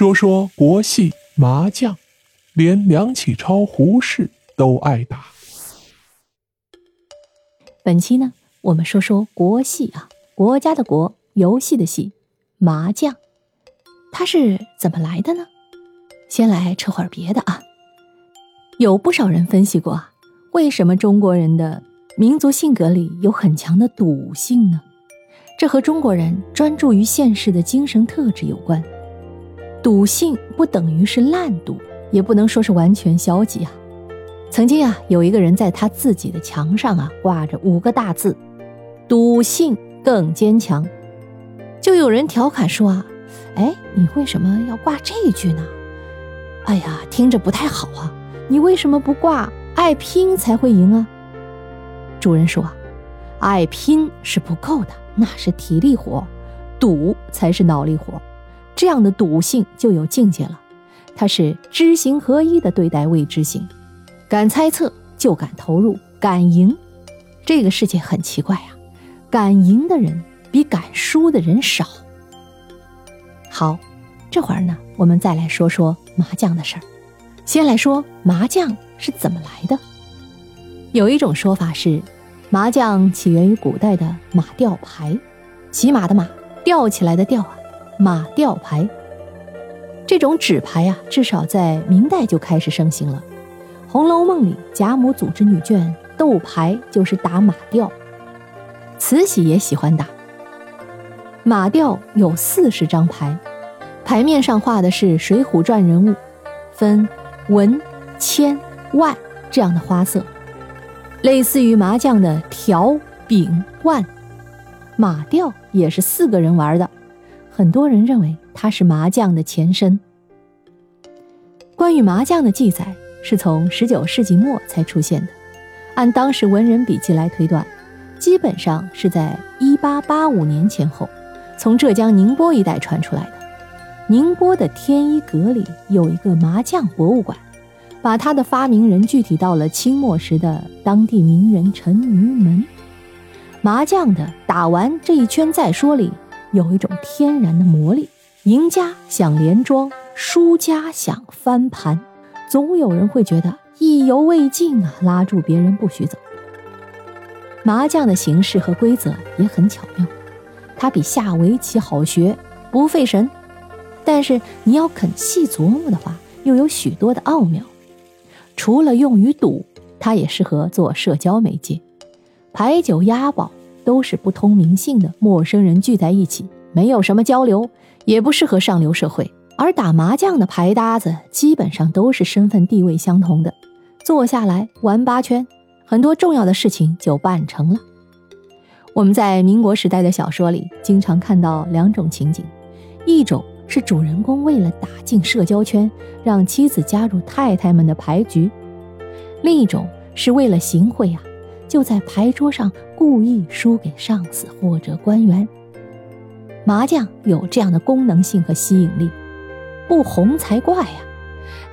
说说国戏麻将，连梁启超、胡适都爱打。本期呢，我们说说国戏啊，国家的国，游戏的戏，麻将，它是怎么来的呢？先来扯会儿别的啊。有不少人分析过啊，为什么中国人的民族性格里有很强的赌性呢？这和中国人专注于现实的精神特质有关。赌性不等于是烂赌，也不能说是完全消极啊。曾经啊，有一个人在他自己的墙上啊挂着五个大字：“赌性更坚强。”就有人调侃说啊：“哎，你为什么要挂这一句呢？哎呀，听着不太好啊！你为什么不挂爱拼才会赢啊？”主人说：“爱拼是不够的，那是体力活，赌才是脑力活。这样的赌性就有境界了，它是知行合一的对待未知性。”敢猜测就敢投入，敢赢。这个世界很奇怪啊，敢赢的人比敢输的人少。好，这会儿呢，我们再来说说麻将的事儿。先来说麻将是怎么来的。有一种说法是，麻将起源于古代的马吊牌，骑马的马，吊起来的吊啊，马吊牌。这种纸牌啊，至少在明代就开始盛行了。《红楼梦》里贾母组织女眷斗牌，就是打马吊。慈禧也喜欢打。马吊有四十张牌，牌面上画的是《水浒传》人物，分文、千、万这样的花色，类似于麻将的条、饼、万。马吊也是四个人玩的，很多人认为它是麻将的前身。关于麻将的记载。是从十九世纪末才出现的，按当时文人笔记来推断，基本上是在一八八五年前后，从浙江宁波一带传出来的。宁波的天一阁里有一个麻将博物馆，把它的发明人具体到了清末时的当地名人陈于门。麻将的打完这一圈再说里有一种天然的魔力，赢家想连庄，输家想翻盘。总有人会觉得意犹未尽啊，拉住别人不许走。麻将的形式和规则也很巧妙，它比下围棋好学，不费神。但是你要肯细琢磨的话，又有许多的奥妙。除了用于赌，它也适合做社交媒介。牌九押宝都是不通名姓的陌生人聚在一起，没有什么交流，也不适合上流社会。而打麻将的牌搭子基本上都是身份地位相同的，坐下来玩八圈，很多重要的事情就办成了。我们在民国时代的小说里经常看到两种情景：一种是主人公为了打进社交圈，让妻子加入太太们的牌局；另一种是为了行贿啊，就在牌桌上故意输给上司或者官员。麻将有这样的功能性和吸引力。不红才怪呀！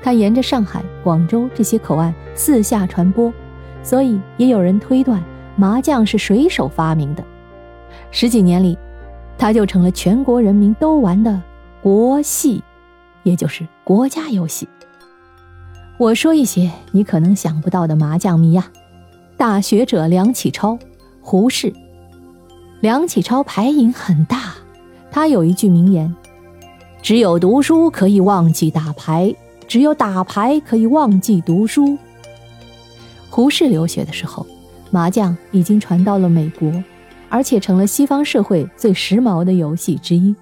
它沿着上海、广州这些口岸四下传播，所以也有人推断麻将是水手发明的。十几年里，它就成了全国人民都玩的国戏，也就是国家游戏。我说一些你可能想不到的麻将迷呀，大学者梁启超、胡适。梁启超牌瘾很大，他有一句名言。只有读书可以忘记打牌，只有打牌可以忘记读书。胡适留学的时候，麻将已经传到了美国，而且成了西方社会最时髦的游戏之一。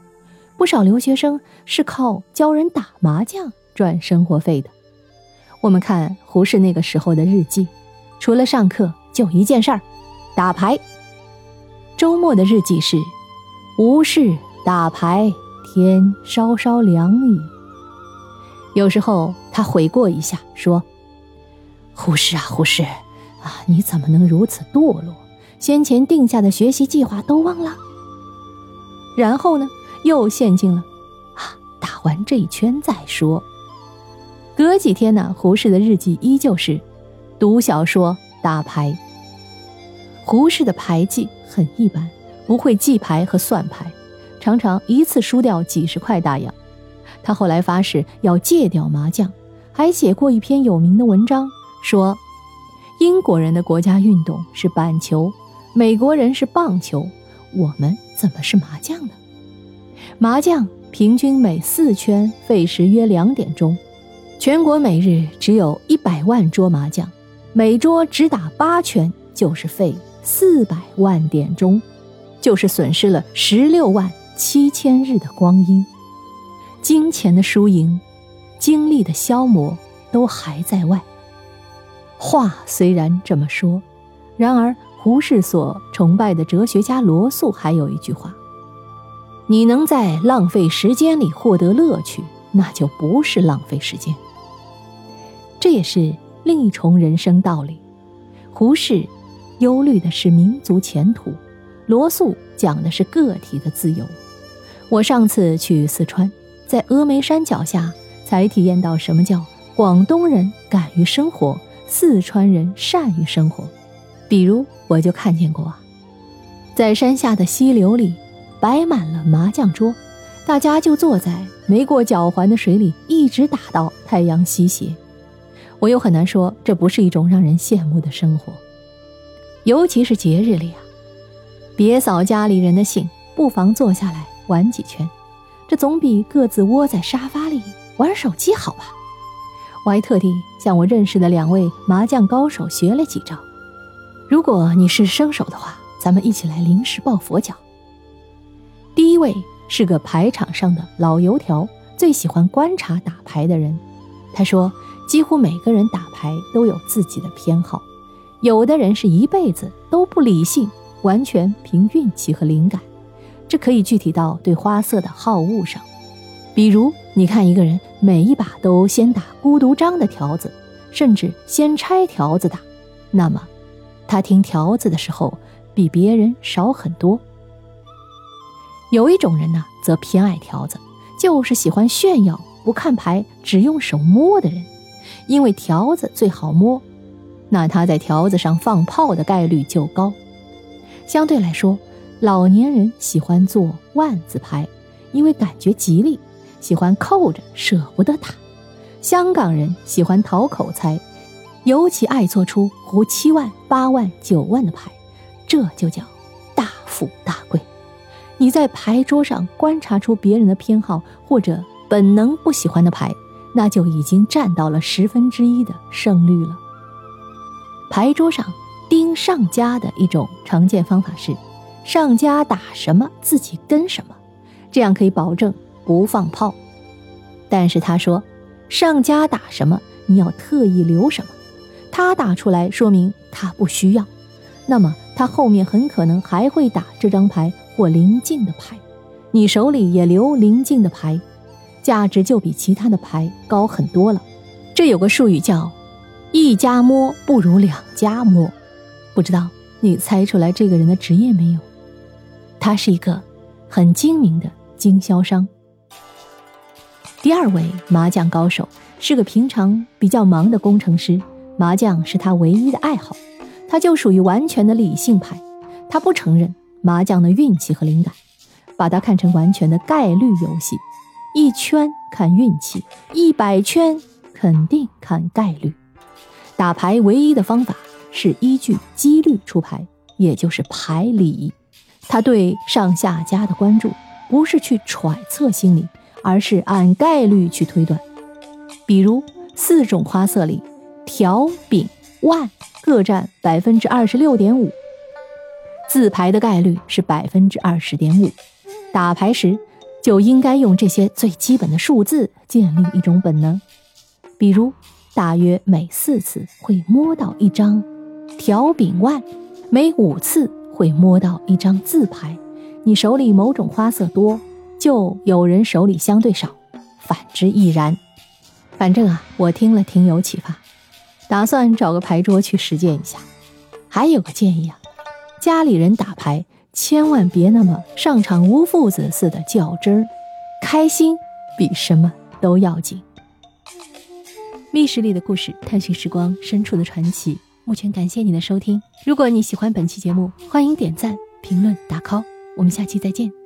不少留学生是靠教人打麻将赚生活费的。我们看胡适那个时候的日记，除了上课就一件事儿，打牌。周末的日记是无事打牌。天稍稍凉矣。有时候他悔过一下，说：“胡适啊，胡适啊，你怎么能如此堕落？先前定下的学习计划都忘了。”然后呢，又陷进了啊，打完这一圈再说。隔几天呢，胡适的日记依旧是读小说、打牌。胡适的牌技很一般，不会记牌和算牌。常常一次输掉几十块大洋，他后来发誓要戒掉麻将，还写过一篇有名的文章，说英国人的国家运动是板球，美国人是棒球，我们怎么是麻将呢？麻将平均每四圈费时约两点钟，全国每日只有一百万桌麻将，每桌只打八圈就是费四百万点钟，就是损失了十六万七千日的光阴。金钱的输赢，精力的消磨，都还在外。话虽然这么说，然而胡适所崇拜的哲学家罗素还有一句话。你能在浪费时间里获得乐趣，那就不是浪费时间。这也是另一重人生道理。胡适忧虑的是民族前途，罗素讲的是个体的自由。我上次去四川，在峨眉山脚下，才体验到什么叫广东人敢于生活，四川人善于生活。比如，我就看见过，在山下的溪流里。摆满了麻将桌，大家就坐在没过脚环的水里，一直打到太阳西斜。我又很难说这不是一种让人羡慕的生活，尤其是节日里啊，别扫家里人的兴，不妨坐下来玩几圈，这总比各自窝在沙发里玩手机好吧？我还特地向我认识的两位麻将高手学了几招。如果你是生手的话，咱们一起来临时抱佛脚。第一位是个牌场上的老油条，最喜欢观察打牌的人。他说，几乎每个人打牌都有自己的偏好，有的人是一辈子都不理性，完全凭运气和灵感。这可以具体到对花色的好恶上。比如，你看一个人每一把都先打孤独张的条子，甚至先拆条子打，那么他听条子的时候比别人少很多。有一种人呢，则偏爱条子，就是喜欢炫耀、不看牌、只用手摸的人，因为条子最好摸，那他在条子上放炮的概率就高。相对来说，老年人喜欢做万字牌，因为感觉吉利，喜欢扣着舍不得打。香港人喜欢讨口才，尤其爱做出胡七万、八万、九万的牌，这就叫大富大贵。你在牌桌上观察出别人的偏好或者本能不喜欢的牌，那就已经占到了十分之一的胜率了。牌桌上盯上家的一种常见方法是，上家打什么自己跟什么，这样可以保证不放炮。但是他说，上家打什么你要特意留什么，他打出来说明他不需要，那么他后面很可能还会打这张牌。或临近的牌，你手里也留临近的牌，价值就比其他的牌高很多了。这有个术语叫“一家摸不如两家摸”，不知道你猜出来这个人的职业没有？他是一个很精明的经销商。第二位麻将高手是个平常比较忙的工程师，麻将是他唯一的爱好，他就属于完全的理性派，他不承认。麻将的运气和灵感，把它看成完全的概率游戏，一圈看运气，一百圈肯定看概率。打牌唯一的方法是依据几率出牌，也就是牌理。他对上下家的关注不是去揣测心理，而是按概率去推断。比如四种花色里，条、饼、万各占百分之二十六点五。自牌的概率是百分之二十点五，打牌时就应该用这些最基本的数字建立一种本能，比如大约每四次会摸到一张条饼万，每五次会摸到一张自牌。你手里某种花色多，就有人手里相对少，反之亦然。反正啊，我听了挺有启发，打算找个牌桌去实践一下。还有个建议啊。家里人打牌，千万别那么上场无父子似的较真儿，开心比什么都要紧。密室里的故事，探寻时光深处的传奇。目前感谢你的收听，如果你喜欢本期节目，欢迎点赞、评论、打 call。我们下期再见。